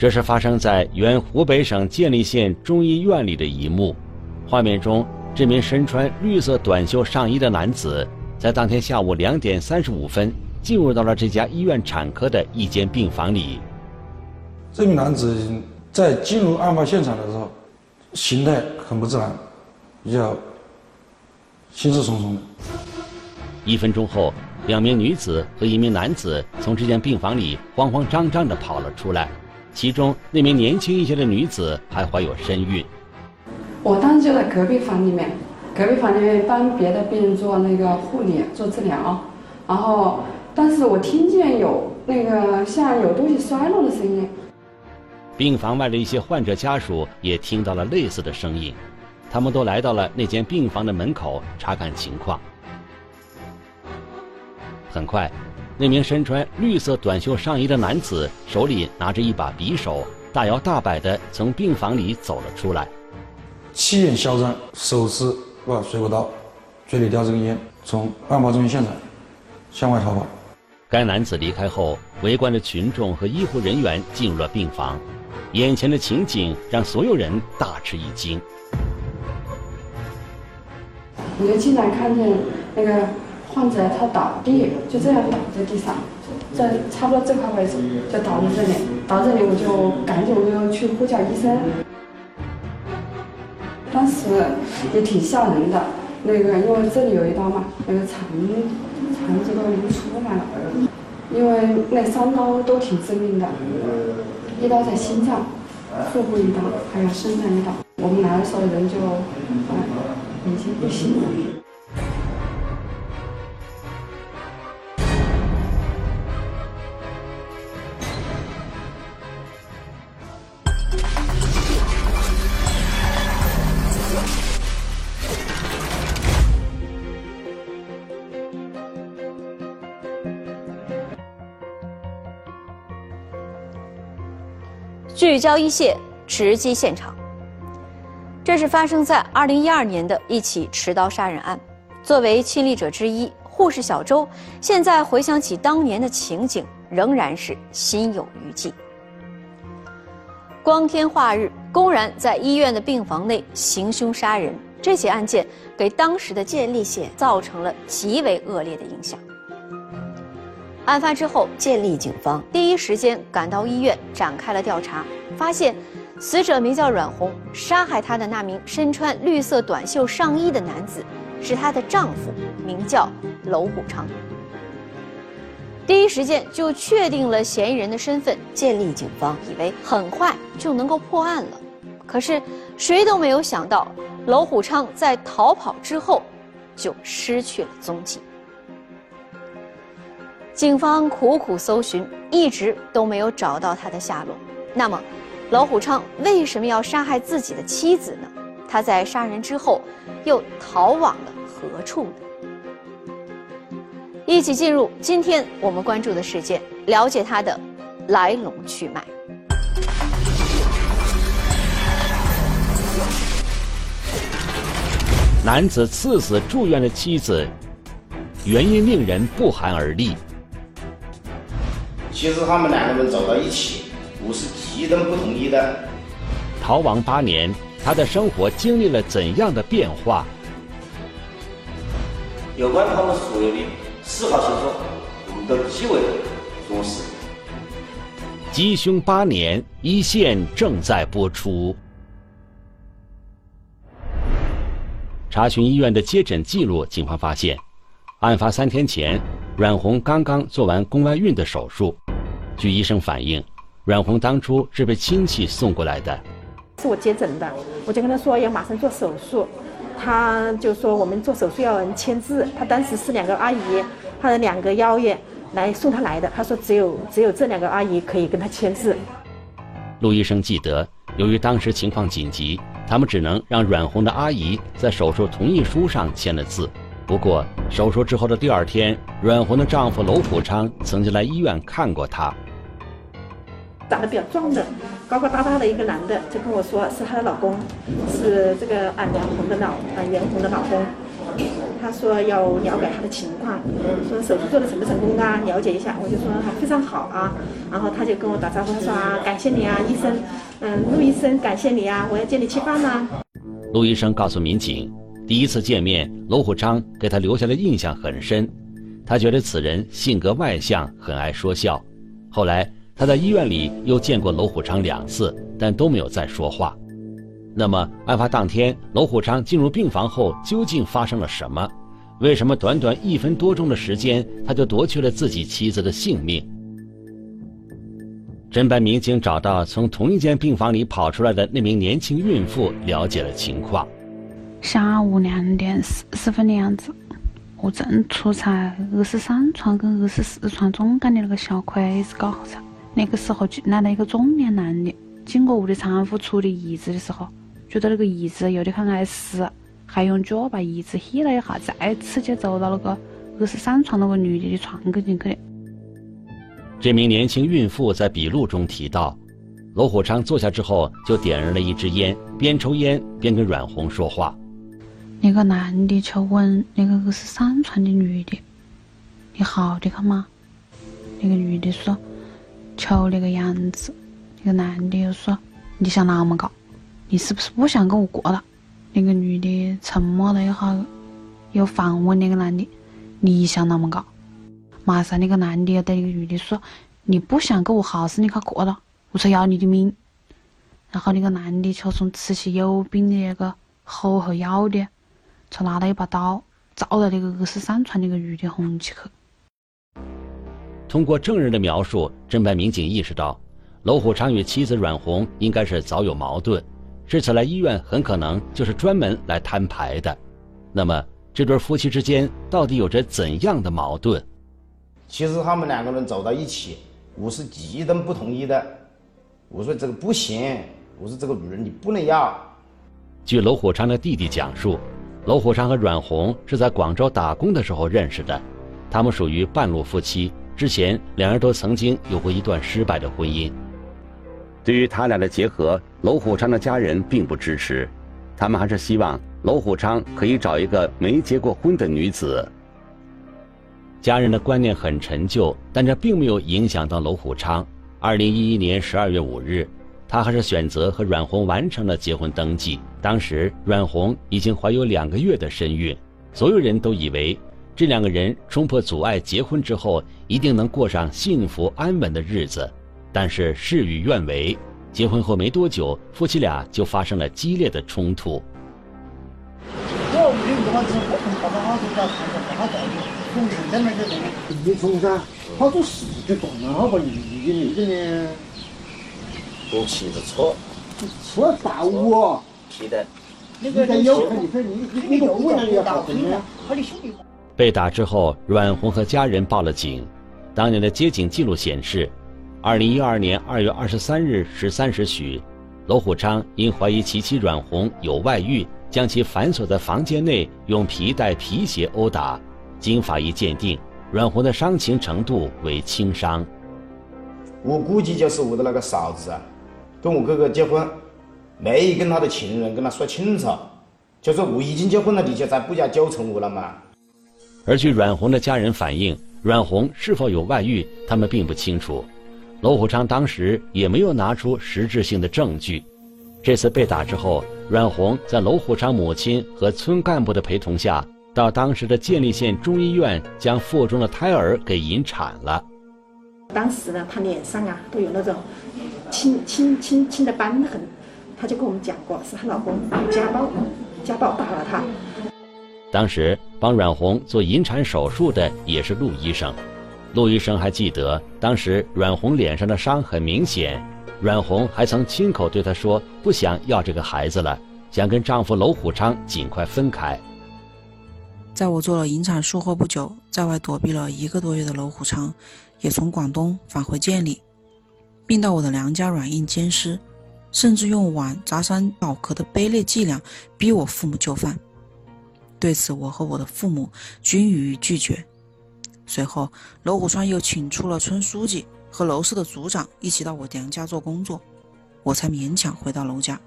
这是发生在原湖北省建利县中医院里的一幕。画面中，这名身穿绿色短袖上衣的男子，在当天下午两点三十五分进入到了这家医院产科的一间病房里。这名男子在进入案发现场的时候，形态很不自然，比较心事重重的。一分钟后，两名女子和一名男子从这间病房里慌慌张张地跑了出来。其中那名年轻一些的女子还怀有身孕。我当时就在隔壁房里面，隔壁房里面帮别的病人做那个护理、做治疗，然后，但是我听见有那个像有东西摔落的声音。病房外的一些患者家属也听到了类似的声音，他们都来到了那间病房的门口查看情况。很快。那名身穿绿色短袖上衣的男子手里拿着一把匕首，大摇大摆地从病房里走了出来，气焰嚣张，手持把水果刀，嘴里叼着根烟，从案发中心现场向外逃跑。该男子离开后，围观的群众和医护人员进入了病房，眼前的情景让所有人大吃一惊。我就进来看见那个。患者他倒地，就这样倒在地上，在差不多这块位置就倒在这里，倒这里我就赶紧我就去呼叫医生。当时也挺吓人的，那个因为这里有一刀嘛，那个肠肠子都已经出来了，因为那三刀都挺致命的，一刀在心脏，腹部一刀，还有肾脏一刀。我们来的时候人就已经不行了。聚焦一线，直击现场。这是发生在二零一二年的一起持刀杀人案。作为亲历者之一，护士小周现在回想起当年的情景，仍然是心有余悸。光天化日，公然在医院的病房内行凶杀人，这起案件给当时的建立县造成了极为恶劣的影响。案发之后，建立警方第一时间赶到医院展开了调查，发现死者名叫阮红，杀害她的那名身穿绿色短袖上衣的男子是她的丈夫，名叫娄虎昌。第一时间就确定了嫌疑人的身份，建立警方以为很快就能够破案了，可是谁都没有想到，娄虎昌在逃跑之后就失去了踪迹。警方苦苦搜寻，一直都没有找到他的下落。那么，老虎昌为什么要杀害自己的妻子呢？他在杀人之后，又逃往了何处呢？一起进入今天我们关注的事件，了解他的来龙去脉。男子刺死住院的妻子，原因令人不寒而栗。其实他们两个人走到一起，我是极端不同意的。逃亡八年，他的生活经历了怎样的变化？有关他们所有的司法线索，我们都极为重视。缉凶八年，一线正在播出。查询医院的接诊记录，警方发现，案发三天前，阮红刚刚做完宫外孕的手术。据医生反映，阮红当初是被亲戚送过来的。是我接诊的，我就跟他说要马上做手术，他就说我们做手术要人签字。他当时是两个阿姨，他的两个幺爷来送他来的。他说只有只有这两个阿姨可以跟他签字。陆医生记得，由于当时情况紧急，他们只能让阮红的阿姨在手术同意书上签了字。不过手术之后的第二天，阮红的丈夫娄普昌曾经来医院看过她。长得比较壮的，高高大大的一个男的，就跟我说是她的老公，是这个啊袁红的老啊袁红的老公。他说要了解他的情况，说手术做的成不成功啊？了解一下，我就说非常好啊。然后他就跟我打招呼，他说啊，感谢你啊，医生，嗯，陆医生，感谢你啊，我要接你吃饭呢。陆医生告诉民警，第一次见面，娄虎昌给他留下的印象很深，他觉得此人性格外向，很爱说笑。后来他在医院里又见过娄虎昌两次，但都没有再说话。那么，案发当天，娄虎昌进入病房后究竟发生了什么？为什么短短一分多钟的时间，他就夺去了自己妻子的性命？侦办民警找到从同一间病房里跑出来的那名年轻孕妇，了解了情况。下午两点四十分的样子，我正处在二十三床跟二十四床中间的那个小柜子高上，那个时候进来了一个中年男的，经过我的产妇处理椅子的时候。觉得那个椅子有点很碍事，还用脚把椅子踢了一下，再次就走到那个二十三床那个女的的床跟前去了。这名年轻孕妇在笔录中提到，罗虎昌坐下之后就点燃了一支烟，边抽烟边跟阮红说话。那个男的就问那个二十三床的女的：“你好的看吗？”那个女的说：“求那个样子。”那个男的又说：“你想那么搞？”你是不是不想跟我过了？那个女的沉默了一下，又反问那个男的：“你想那么搞？”马上那个男的又对那个女的说：“你不想跟我好是，你快过了，我才要你的命。”然后那个男的就从吃起有病的那个后后腰的，就拿了一把刀，照到那个二十三床那个女的红起去。通过证人的描述，侦办民警意识到，娄虎昌与妻子阮红应该是早有矛盾。这次来医院很可能就是专门来摊牌的，那么这对夫妻之间到底有着怎样的矛盾？其实他们两个人走到一起，我是极端不同意的。我说这个不行，我说这个女人你不能要。据娄虎昌的弟弟讲述，娄虎昌和阮红是在广州打工的时候认识的，他们属于半路夫妻，之前两人都曾经有过一段失败的婚姻。对于他俩的结合，娄虎昌的家人并不支持，他们还是希望娄虎昌可以找一个没结过婚的女子。家人的观念很陈旧，但这并没有影响到娄虎昌。二零一一年十二月五日，他还是选择和阮红完成了结婚登记。当时阮红已经怀有两个月的身孕，所有人都以为这两个人冲破阻碍结婚之后，一定能过上幸福安稳的日子。但是事与愿违，结婚后没多久，夫妻俩就发生了激烈的冲突。你从噻，好多事就动了，好把你给你这呢？我骑着车，车到我。是的。那个有，你说你你你跟我一样要被打之后，阮红和家人报了警。当年的接警记录显示。二零一二年二月二十三日十三时许，罗虎昌因怀疑其妻阮红有外遇，将其反锁在房间内，用皮带、皮鞋殴打。经法医鉴定，阮红的伤情程度为轻伤。我估计就是我的那个嫂子啊，跟我哥哥结婚，没跟他的情人跟他说清楚，就说我已经结婚了，你就再不要纠缠我了嘛。而据阮红的家人反映，阮红是否有外遇，他们并不清楚。娄虎昌当时也没有拿出实质性的证据。这次被打之后，阮红在娄虎昌母亲和村干部的陪同下，到当时的建立县中医院将腹中的胎儿给引产了。当时呢，他脸上啊都有那种青青青青的斑痕，她就跟我们讲过，是她老公家暴，家暴打了她。当时帮阮红做引产手术的也是陆医生。陆医生还记得，当时阮红脸上的伤很明显，阮红还曾亲口对他说不想要这个孩子了，想跟丈夫娄虎昌尽快分开。在我做了引产术后不久，在外躲避了一个多月的娄虎昌，也从广东返回建里，并到我的娘家软硬兼施，甚至用碗砸伤脑壳的卑劣伎俩逼我父母就范。对此，我和我的父母均予以拒绝。随后，娄虎川又请出了村书记和娄氏的族长一起到我娘家做工作，我才勉强回到娄家。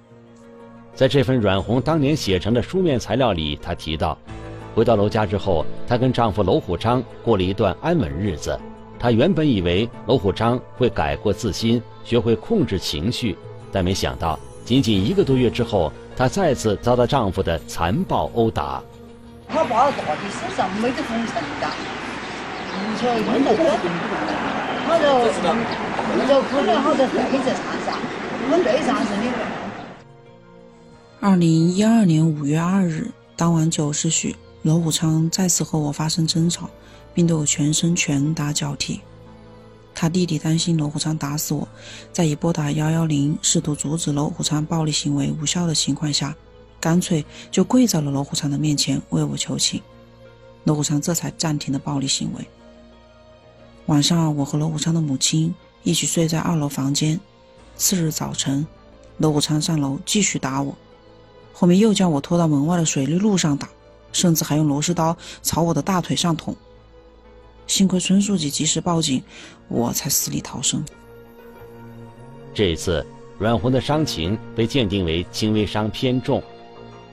在这份阮红当年写成的书面材料里，她提到，回到娄家之后，她跟丈夫娄虎昌过了一段安稳日子。她原本以为娄虎昌会改过自新，学会控制情绪，但没想到，仅仅一个多月之后，她再次遭到丈夫的残暴殴打。他把我打的身上没得风尘的，你说没得个，他就就可能好多背在上上，我背上是你。二零一二年五月二日，当晚九时许。罗虎昌再次和我发生争吵，并对我全身拳打脚踢。他弟弟担心罗虎昌打死我，在已拨打幺幺零试图阻止罗虎昌暴力行为无效的情况下，干脆就跪在了罗虎昌的面前为我求情。罗虎昌这才暂停了暴力行为。晚上，我和罗虎昌的母亲一起睡在二楼房间。次日早晨，罗虎昌上楼继续打我，后面又将我拖到门外的水利路上打。甚至还用螺丝刀朝我的大腿上捅。幸亏村书记及时报警，我才死里逃生。这一次，阮红的伤情被鉴定为轻微伤偏重。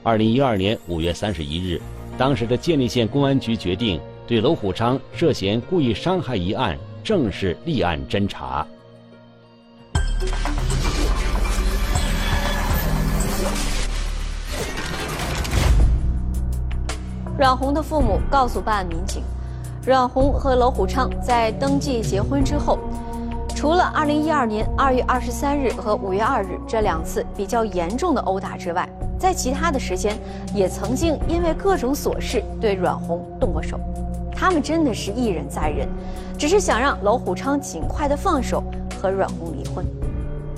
二零一二年五月三十一日，当时的建立县公安局决定对娄虎昌涉嫌故意伤害一案正式立案侦查。阮红的父母告诉办案民警，阮红和娄虎昌在登记结婚之后，除了2012年2月23日和5月2日这两次比较严重的殴打之外，在其他的时间也曾经因为各种琐事对阮红动过手。他们真的是一忍再忍，只是想让娄虎昌尽快的放手和阮红离婚。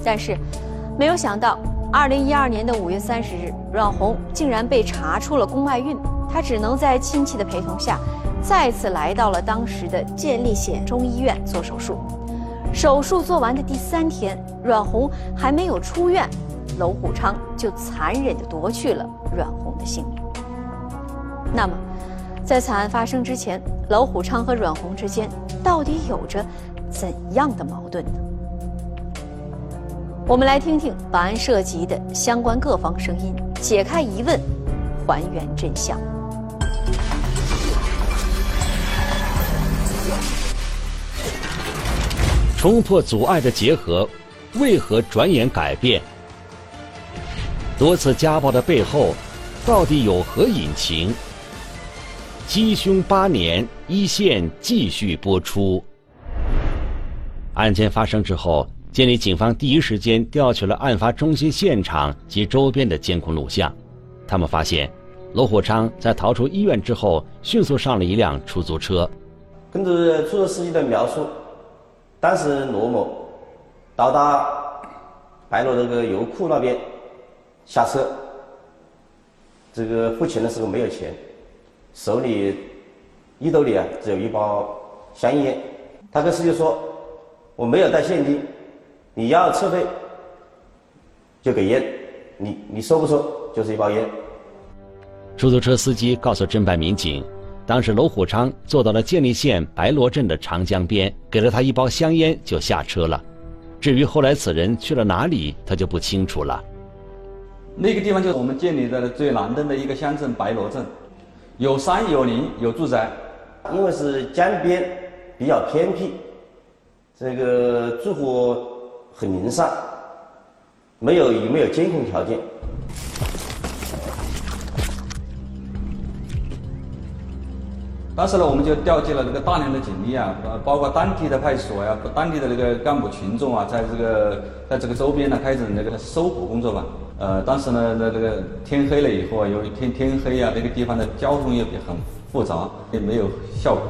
但是，没有想到，2012年的5月30日，阮红竟然被查出了宫外孕。她只能在亲戚的陪同下，再次来到了当时的建立县中医院做手术。手术做完的第三天，阮红还没有出院，娄虎昌就残忍地夺去了阮红的性命。那么，在惨案发生之前，娄虎昌和阮红之间到底有着怎样的矛盾呢？我们来听听本案涉及的相关各方声音，解开疑问，还原真相。冲破阻碍的结合，为何转眼改变？多次家暴的背后，到底有何隐情？鸡凶八年，一线继续播出。案件发生之后，建立警方第一时间调取了案发中心现场及周边的监控录像。他们发现，罗虎昌在逃出医院之后，迅速上了一辆出租车。根据出租车司机的描述。当时罗某到达白罗那个油库那边下车，这个付钱的时候没有钱，手里衣兜里啊只有一包香烟。他跟司机说：“我没有带现金，你要车费就给烟，你你收不收就是一包烟。”出租车司机告诉侦办民警。当时，娄虎昌坐到了建立县白罗镇的长江边，给了他一包香烟，就下车了。至于后来此人去了哪里，他就不清楚了。那个地方就是我们建立的最南端的一个乡镇白罗镇，有山有林有住宅，因为是江边，比较偏僻，这个住户很零散，没有也没有监控条件。当时呢，我们就调集了这个大量的警力啊，呃，包括当地的派出所呀，当地的那个干部群众啊，在这个在这个周边呢，开展那个搜捕工作吧。呃，当时呢，那这个天黑了以后啊，由于天天黑啊，那个地方的交通也很复杂，也没有效果。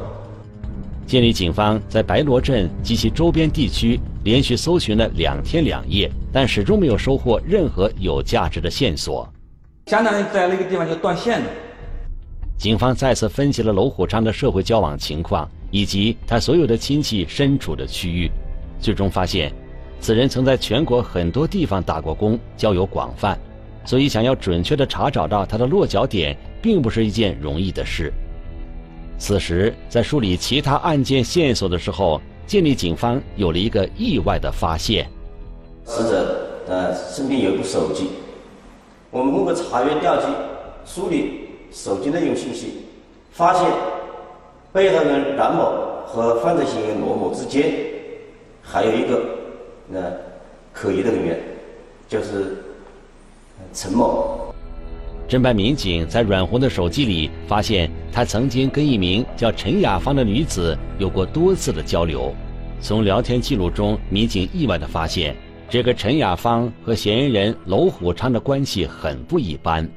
建立警方在白罗镇及其周边地区连续搜寻了两天两夜，但始终没有收获任何有价值的线索，相当于在那个地方就断线了。警方再次分析了娄虎昌的社会交往情况，以及他所有的亲戚身处的区域，最终发现，此人曾在全国很多地方打过工，交友广泛，所以想要准确的查找到他的落脚点，并不是一件容易的事。此时，在梳理其他案件线索的时候，建立警方有了一个意外的发现：死者呃身边有一部手机，我们通过查阅调集、梳理。手机内容信息，发现被害人冉某和犯罪嫌疑人罗某之间还有一个呃可疑的人员，就是陈某。侦办民警在阮红的手机里发现，他曾经跟一名叫陈雅芳的女子有过多次的交流。从聊天记录中，民警意外地发现，这个陈雅芳和嫌疑人娄虎昌的关系很不一般。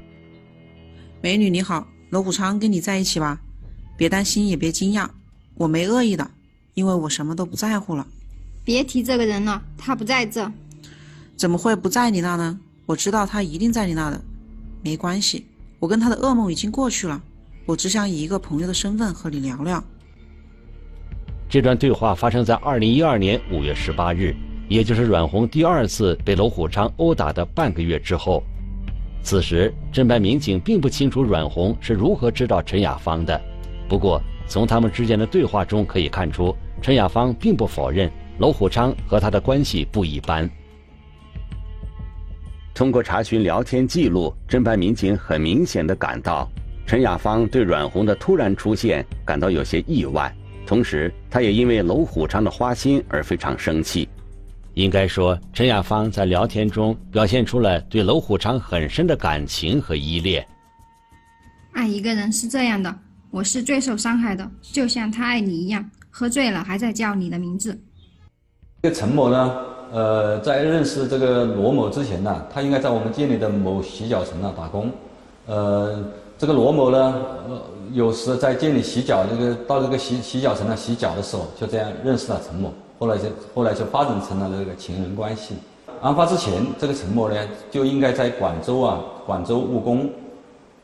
美女你好，娄虎昌跟你在一起吧？别担心，也别惊讶，我没恶意的，因为我什么都不在乎了。别提这个人了，他不在这。怎么会不在你那呢？我知道他一定在你那的。没关系，我跟他的噩梦已经过去了。我只想以一个朋友的身份和你聊聊。这段对话发生在二零一二年五月十八日，也就是阮红第二次被娄虎昌殴打的半个月之后。此时，侦办民警并不清楚阮红是如何知道陈雅芳的。不过，从他们之间的对话中可以看出，陈雅芳并不否认娄虎昌和他的关系不一般。通过查询聊天记录，侦办民警很明显的感到，陈雅芳对阮红的突然出现感到有些意外，同时，他也因为娄虎昌的花心而非常生气。应该说，陈雅芳在聊天中表现出了对娄虎昌很深的感情和依恋。爱一个人是这样的，我是最受伤害的，就像他爱你一样，喝醉了还在叫你的名字。这个陈某呢？呃，在认识这个罗某之前呢，他应该在我们店里的某洗脚城呢打工。呃，这个罗某呢，呃，有时在店里洗脚，这个到这个洗洗脚城呢洗脚的时候，就这样认识了陈某。后来就后来就发展成了这个情人关系。案发之前，这个陈某呢就应该在广州啊，广州务工。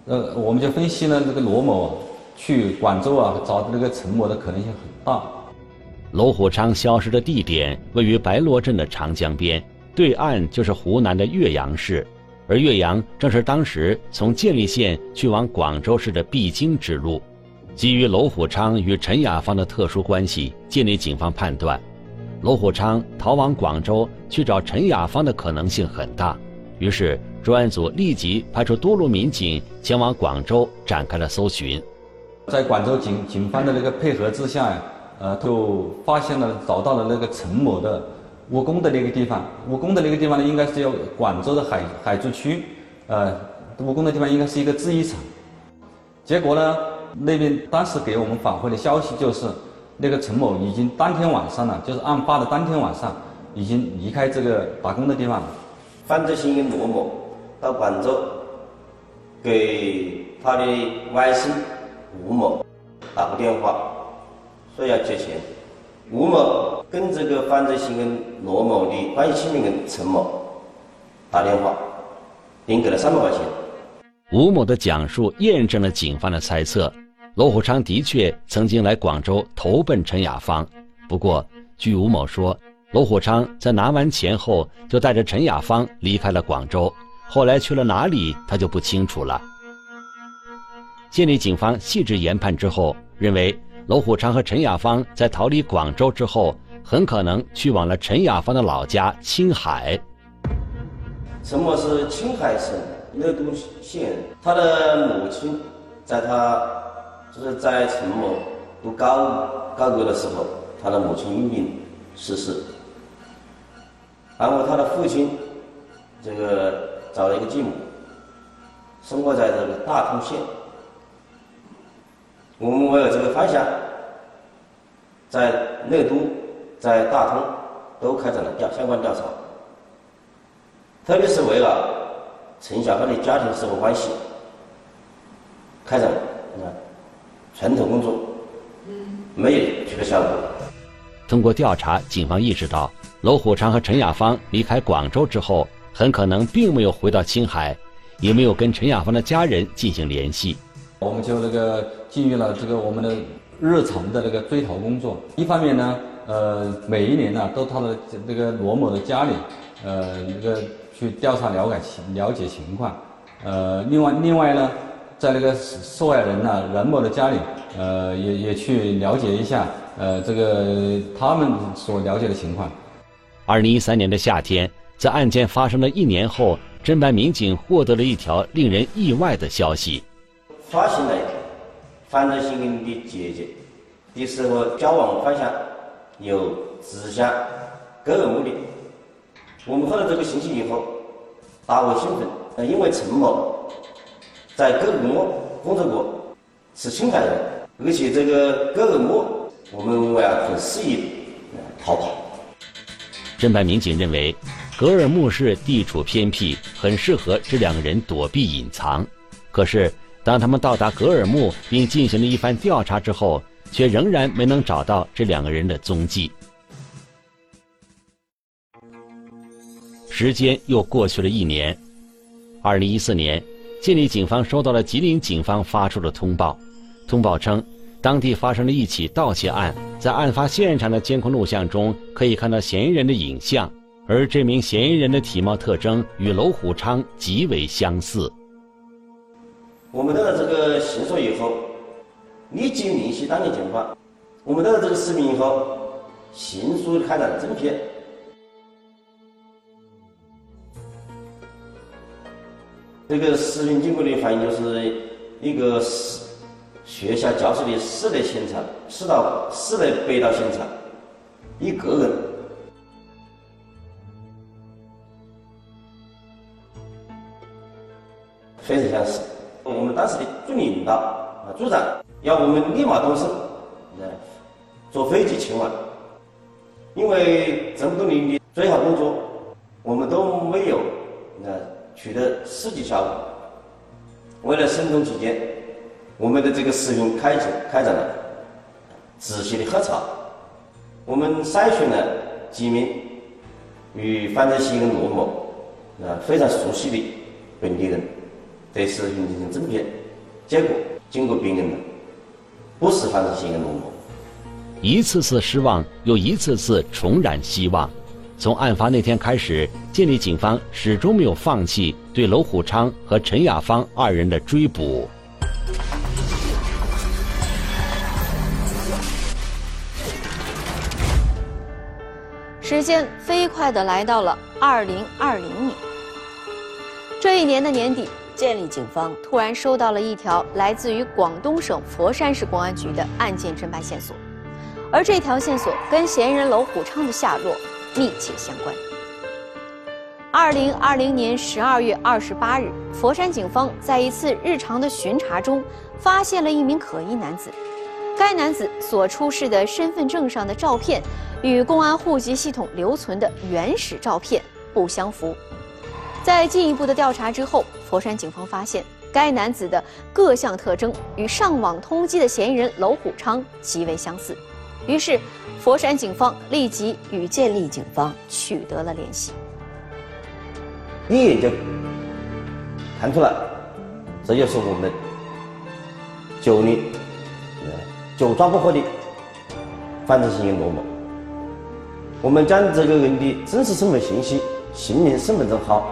呃，我们就分析呢，这个罗某去广州啊找这个陈某的可能性很大。娄虎昌消失的地点位于白罗镇的长江边，对岸就是湖南的岳阳市，而岳阳正是当时从建立县去往广州市的必经之路。基于娄虎昌与陈雅芳的特殊关系，建立警方判断，罗虎昌逃往广州去找陈雅芳的可能性很大。于是专案组立即派出多路民警前往广州展开了搜寻。在广州警警方的那个配合之下呀。呃，就发现了，找到了那个陈某的务工的那个地方。务工的那个地方呢，应该是要广州的海海珠区。呃，务工的地方应该是一个制衣厂。结果呢，那边当时给我们反馈的消息就是，那个陈某已经当天晚上了，就是案发的当天晚上，已经离开这个打工的地方了。犯罪嫌疑人罗某到广州，给他的外甥吴某打过电话。说要借钱，吴某跟这个犯罪嫌疑人罗某的关系亲人陈某打电话，并给了三百块钱。吴某的讲述验证了警方的猜测，罗虎昌的确曾经来广州投奔陈雅芳。不过，据吴某说，罗虎昌在拿完钱后就带着陈雅芳离开了广州，后来去了哪里他就不清楚了。建立警方细致研判之后，认为。罗虎昌和陈雅芳在逃离广州之后，很可能去往了陈雅芳的老家青海。陈某是青海省乐都县人，他的母亲在他就是在陈某读高高中的时候，他的母亲因病逝世，然后他的父亲这个找了一个继母，生活在这个大通县。我们为了这个方向，在乐都、在大通都开展了调相关调查，特别是为了陈小芳的家庭生活关系，开展啊传统工作，没有这个效果。通过调查，警方意识到，娄虎昌和陈雅芳离开广州之后，很可能并没有回到青海，也没有跟陈雅芳的家人进行联系。我们就那个进入了这个我们的日常的那个追逃工作。一方面呢，呃，每一年呢都到了那个罗某的家里，呃，那个去调查了解情了解情况。呃，另外另外呢，在那个受害人呢任某的家里，呃，也也去了解一下，呃，这个他们所了解的情况。二零一三年的夏天，在案件发生了一年后，侦办民警获得了一条令人意外的消息。发现了犯罪嫌疑人的姐姐的时候交往方向有指向个人目的。我们获得这个信息以后，大为兴奋。呃，因为陈某在格尔木工作过，是青海人，而且这个格尔木我们认为啊很适宜逃跑。侦办民警认为，格尔木市地处偏僻，很适合这两个人躲避隐藏。可是，当他们到达格尔木并进行了一番调查之后，却仍然没能找到这两个人的踪迹。时间又过去了一年，二零一四年，建立警方收到了吉林警方发出的通报，通报称，当地发生了一起盗窃案，在案发现场的监控录像中可以看到嫌疑人的影像，而这名嫌疑人的体貌特征与娄虎昌极为相似。我们得到这个线索以后，立即联系当地警方。我们得到这个视频以后，迅速开展侦片。这个视频经过的反映就是一个室学校教室的室内现场，室盗室内被盗现场，一个人，非常相似。我们当时的助理领导啊，组长要我们立马动身，呃，坐飞机前往，因为这么多年的最好工作，我们都没有呃。取得实际效果。为了慎重起见，我们的这个视频开展开展了仔细的核查。我们筛选了几名与犯罪嫌疑人罗某啊非常熟悉的本地人，对视频进行侦片，结果经过辨认了，不是犯罪嫌疑人罗某。一次次失望，又一次次重燃希望。从案发那天开始，建立警方始终没有放弃对娄虎昌和陈雅芳二人的追捕。时间飞快的来到了二零二零年。这一年的年底，建立警方突然收到了一条来自于广东省佛山市公安局的案件侦办线索，而这条线索跟嫌疑人娄虎昌的下落。密切相关。二零二零年十二月二十八日，佛山警方在一次日常的巡查中，发现了一名可疑男子。该男子所出示的身份证上的照片，与公安户籍系统留存的原始照片不相符。在进一步的调查之后，佛山警方发现该男子的各项特征与上网通缉的嫌疑人娄虎昌极为相似。于是，佛山警方立即与建立警方取得了联系。一眼就看出来，这就是我们久年久抓不获的犯罪嫌疑人罗某。我们将这个人的真实身份信息、姓名、身份证号，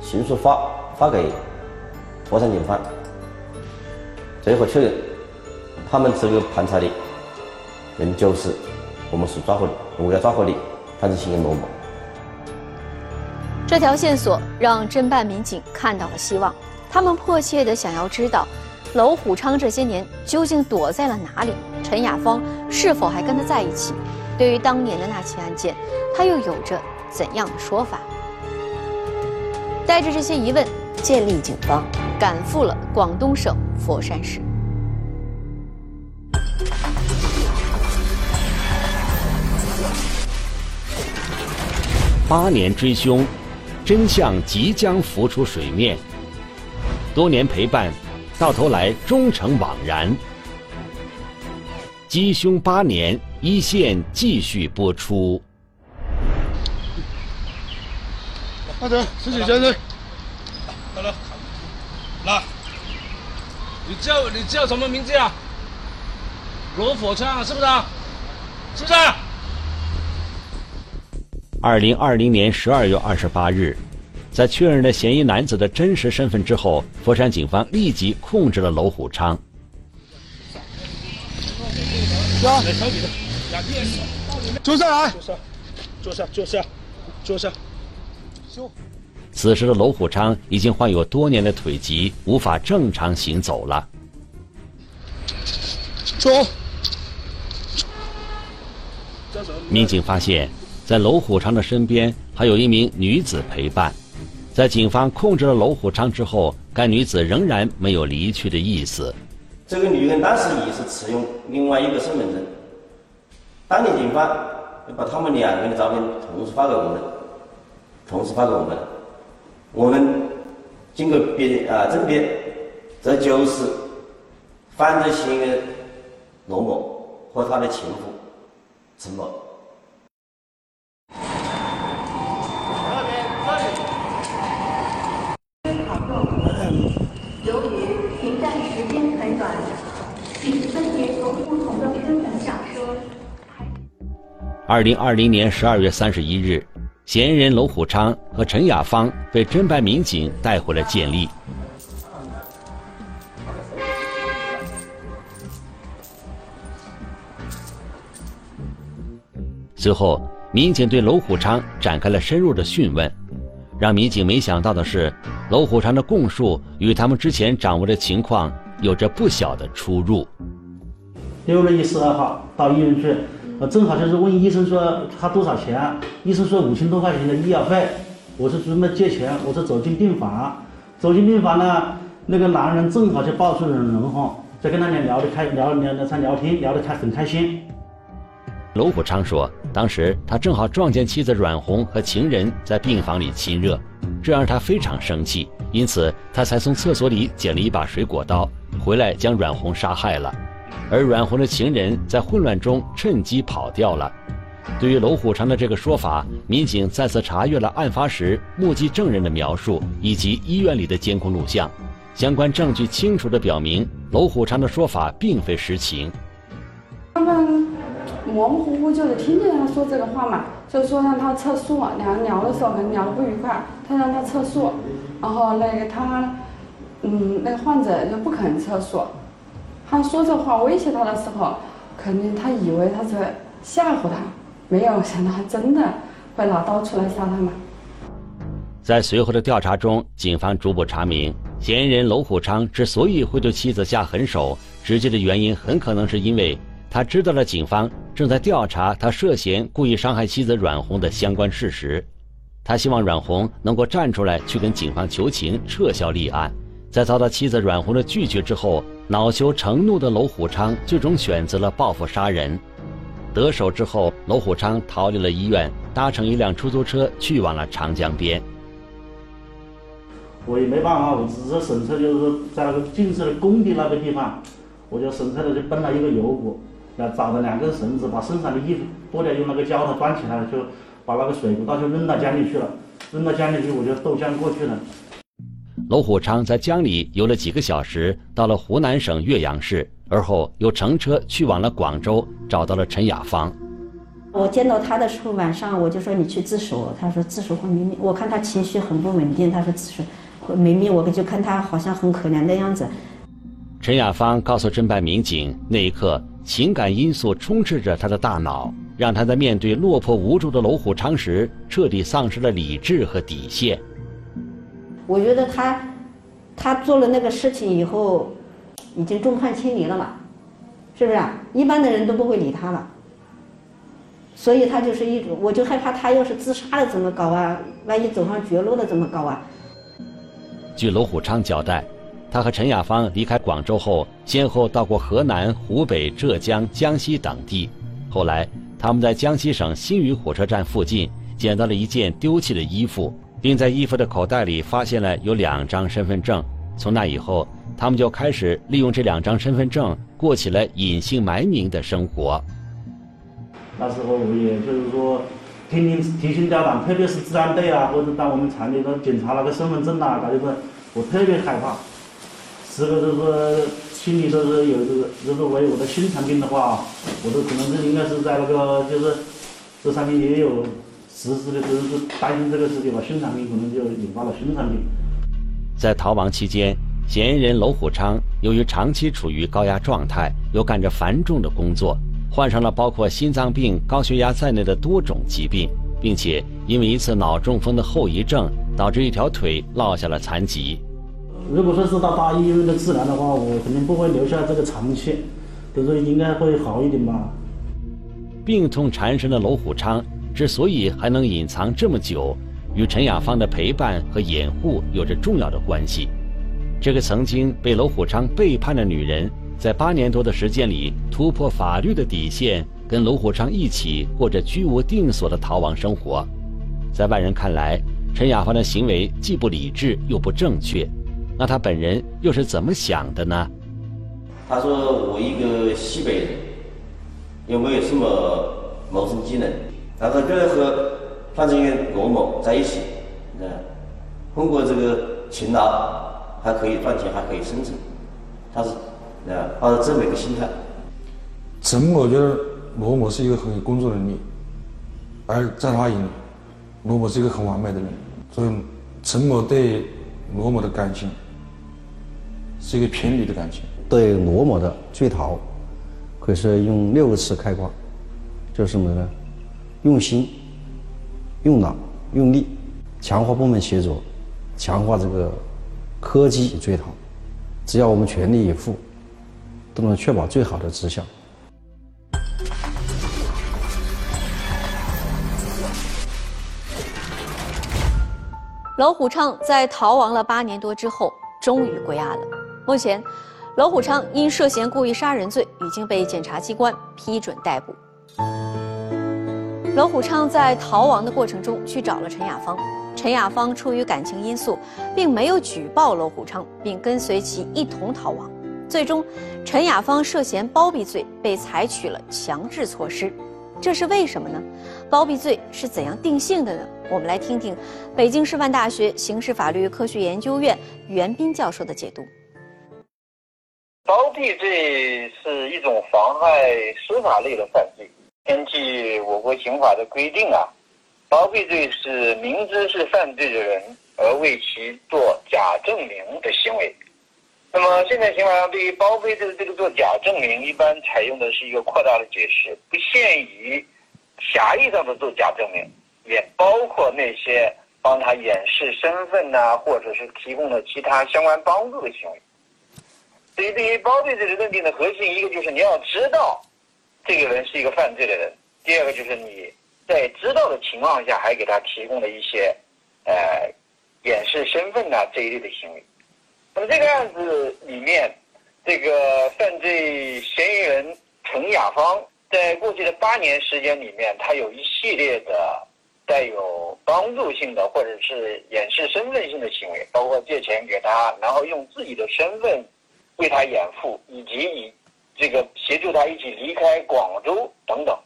迅速发发给佛山警方，最后确认。他们这个盘查的人就是我们所抓获的，我们要抓获的犯罪嫌疑人罗某。这条线索让侦办民警看到了希望，他们迫切的想要知道，娄虎昌这些年究竟躲在了哪里？陈雅芳是否还跟他在一起？对于当年的那起案件，他又有着怎样的说法？带着这些疑问，建立警方赶赴了广东省佛山市。八年追凶，真相即将浮出水面。多年陪伴，到头来终成枉然。缉凶八年，一线继续播出。阿德，自己先生。好了，来，你叫你叫什么名字啊？罗火枪是不是？是不是？二零二零年十二月二十八日，在确认了嫌疑男子的真实身份之后，佛山警方立即控制了娄虎昌。坐下来，坐下，坐下，坐下，坐下。此时的娄虎昌已经患有多年的腿疾，无法正常行走了。走。民警发现，在娄虎昌的身边还有一名女子陪伴。在警方控制了娄虎昌之后，该女子仍然没有离去的意思。这个女人当时也是持有另外一个身份证。当地警方把他们两个人的照片同时发给我们，同时发给我们。我们经过辨啊甄别，这就是犯罪嫌疑人罗某和他的情妇陈某。二零二零年十二月三十一日，嫌疑人娄虎昌和陈雅芳被侦办民警带回了建立。随后，民警对娄虎昌展开了深入的讯问。让民警没想到的是，娄虎昌的供述与他们之前掌握的情况有着不小的出入。六月一十二号到医院去，我，正好就是问医生说他多少钱，医生说五千多块钱的医药费，我是准备借钱，我是走进病房，走进病房呢，那个男人正好就抱出了人哈，在跟他俩聊得开，聊聊聊在聊天，聊得开很开心。娄虎昌说，当时他正好撞见妻子阮红和情人在病房里亲热，这让他非常生气，因此他才从厕所里捡了一把水果刀，回来将阮红杀害了。而阮红的情人在混乱中趁机跑掉了。对于龙虎昌的这个说法，民警再次查阅了案发时目击证人的描述以及医院里的监控录像，相关证据清楚地表明龙虎昌的说法并非实情。他们。模模糊糊就是听见他说这个话嘛，就说让他撤诉，两人聊的时候可能聊得不愉快，他让他撤诉，然后那个他，嗯，那个患者就不肯撤诉，他说这话威胁他的时候，肯定他以为他在吓唬他，没有想到他真的会拿刀出来杀他嘛。在随后的调查中，警方逐步查明，嫌疑人娄虎昌之所以会对妻子下狠手，直接的原因很可能是因为。他知道了警方正在调查他涉嫌故意伤害妻子阮红的相关事实，他希望阮红能够站出来去跟警方求情，撤销立案。在遭到妻子阮红的拒绝之后，恼羞成怒的娄虎昌最终选择了报复杀人。得手之后，娄虎昌逃离了医院，搭乘一辆出租车去往了长江边。我也没办法，我只是神策，就是在那个建设的工地那个地方，我就神策的就奔了一个油锅。找了两根绳子，把身上的衣服脱掉，用那个胶套端起来了，就把那个水壶刀就扔到江里去了。扔到江里去，我就渡江过去了。娄虎昌在江里游了几个小时，到了湖南省岳阳市，而后又乘车去往了广州，找到了陈雅芳。我见到他的时候，晚上我就说你去自首。他说自首会没命。我看他情绪很不稳定，他说自首会没命。我就看他好像很可怜的样子。陈雅芳告诉侦办民警，那一刻。情感因素充斥着他的大脑，让他在面对落魄无助的娄虎昌时，彻底丧失了理智和底线。我觉得他，他做了那个事情以后，已经众叛亲离了嘛，是不是啊？一般的人都不会理他了。所以他就是一种，我就害怕他要是自杀了怎么搞啊？万一走上绝路了怎么搞啊？据娄虎昌交代。他和陈雅芳离开广州后，先后到过河南、湖北、浙江、江西等地。后来，他们在江西省新余火车站附近捡到了一件丢弃的衣服，并在衣服的口袋里发现了有两张身份证。从那以后，他们就开始利用这两张身份证过起了隐姓埋名的生活。那时候，我也就是说，天天提心吊胆，特别是治安队啊，或者当我们厂里头检查那个身份证啊，他就是我特别害怕。时刻都是心里都是有这个，如果我有我的心脏病的话，我都可能是应该是在那个就是这上面也有实施的，就是担心这个事情吧，心脏病可能就引发了心脏病。在逃亡期间，嫌疑人娄虎昌由于长期处于高压状态，又干着繁重的工作，患上了包括心脏病、高血压在内的多种疾病，并且因为一次脑中风的后遗症，导致一条腿落下了残疾。如果说是到大医院的治疗的话，我肯定不会留下这个残缺，都是应该会好一点吧。病痛缠身的娄虎昌之所以还能隐藏这么久，与陈雅芳的陪伴和掩护有着重要的关系。这个曾经被娄虎昌背叛的女人，在八年多的时间里突破法律的底线，跟娄虎昌一起过着居无定所的逃亡生活。在外人看来，陈雅芳的行为既不理智又不正确，那她本人又是怎么想的呢？他说：“我一个西北人，又没有什么谋生技能，他说跟和范志远、罗某在一起，那通过这个勤劳。”还可以赚钱，还可以生存，他是啊，抱着这么一个心态。陈某觉得罗某是一个很有工作能力，而在他眼里，罗某是一个很完美的人，所以陈某对罗某的感情是一个偏离的感情。对罗某的追逃，可以说用六个词概括，就是什么呢？用心、用脑、用力，强化部门协作，强化这个。科技追逃，只要我们全力以赴，都能确保最好的质效。娄虎昌在逃亡了八年多之后，终于归案了。目前，娄虎昌因涉嫌故意杀人罪已经被检察机关批准逮捕。娄虎昌在逃亡的过程中去找了陈雅芳。陈雅芳出于感情因素，并没有举报娄虎昌，并跟随其一同逃亡。最终，陈雅芳涉嫌包庇罪，被采取了强制措施。这是为什么呢？包庇罪是怎样定性的呢？我们来听听北京师范大学刑事法律科学研究院袁斌教授的解读。包庇罪是一种妨害司法类的犯罪，根据我国刑法的规定啊。包庇罪是明知是犯罪的人而为其做假证明的行为。那么现在刑法上对于包庇罪的这个做假证明，一般采用的是一个扩大的解释，不限于狭义上的做假证明，也包括那些帮他掩饰身份呐，或者是提供了其他相关帮助的行为。所以对于包庇罪的认定的核心，一个就是你要知道这个人是一个犯罪的人，第二个就是你。在知道的情况下，还给他提供了一些，呃，掩饰身份呐这一类的行为。那么这个案子里面，这个犯罪嫌疑人陈雅芳，在过去的八年时间里面，他有一系列的带有帮助性的或者是掩饰身份性的行为，包括借钱给他，然后用自己的身份为他掩护，以及以这个协助他一起离开广州等等。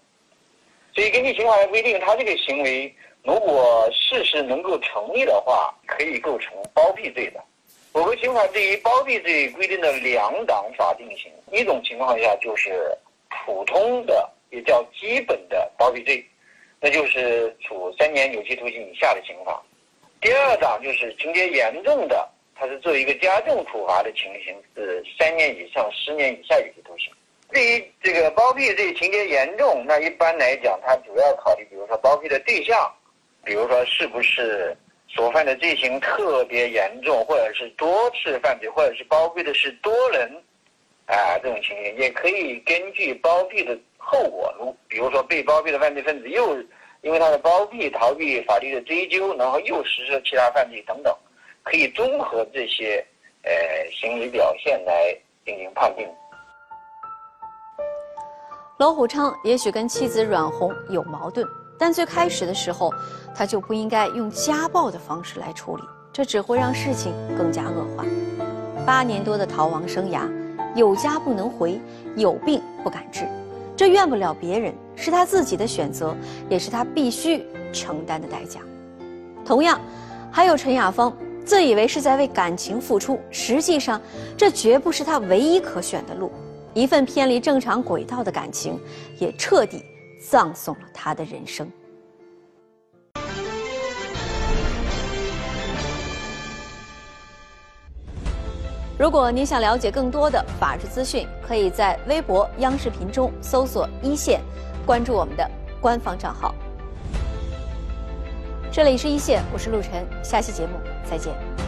所以，根据刑法的规定，他这个行为如果事实能够成立的话，可以构成包庇罪的。我国刑法对于包庇罪规定的两档法定刑，一种情况下就是普通的，也叫基本的包庇罪，那就是处三年有期徒刑以下的刑罚；第二档就是情节严重的，它是作为一个加重处罚的情形，是三年以上十年以下有期徒刑。对于这个包庇罪情节严重，那一般来讲，它主要考虑，比如说包庇的对象，比如说是不是所犯的罪行特别严重，或者是多次犯罪，或者是包庇的是多人，啊，这种情形也可以根据包庇的后果，如比如说被包庇的犯罪分子又因为他的包庇逃避法律的追究，然后又实施其他犯罪等等，可以综合这些呃行为表现来进行判定。罗虎昌也许跟妻子阮红有矛盾，但最开始的时候，他就不应该用家暴的方式来处理，这只会让事情更加恶化。八年多的逃亡生涯，有家不能回，有病不敢治，这怨不了别人，是他自己的选择，也是他必须承担的代价。同样，还有陈雅芳，自以为是在为感情付出，实际上，这绝不是他唯一可选的路。一份偏离正常轨道的感情，也彻底葬送了他的人生。如果您想了解更多的法治资讯，可以在微博、央视频中搜索“一线”，关注我们的官方账号。这里是一线，我是陆晨，下期节目再见。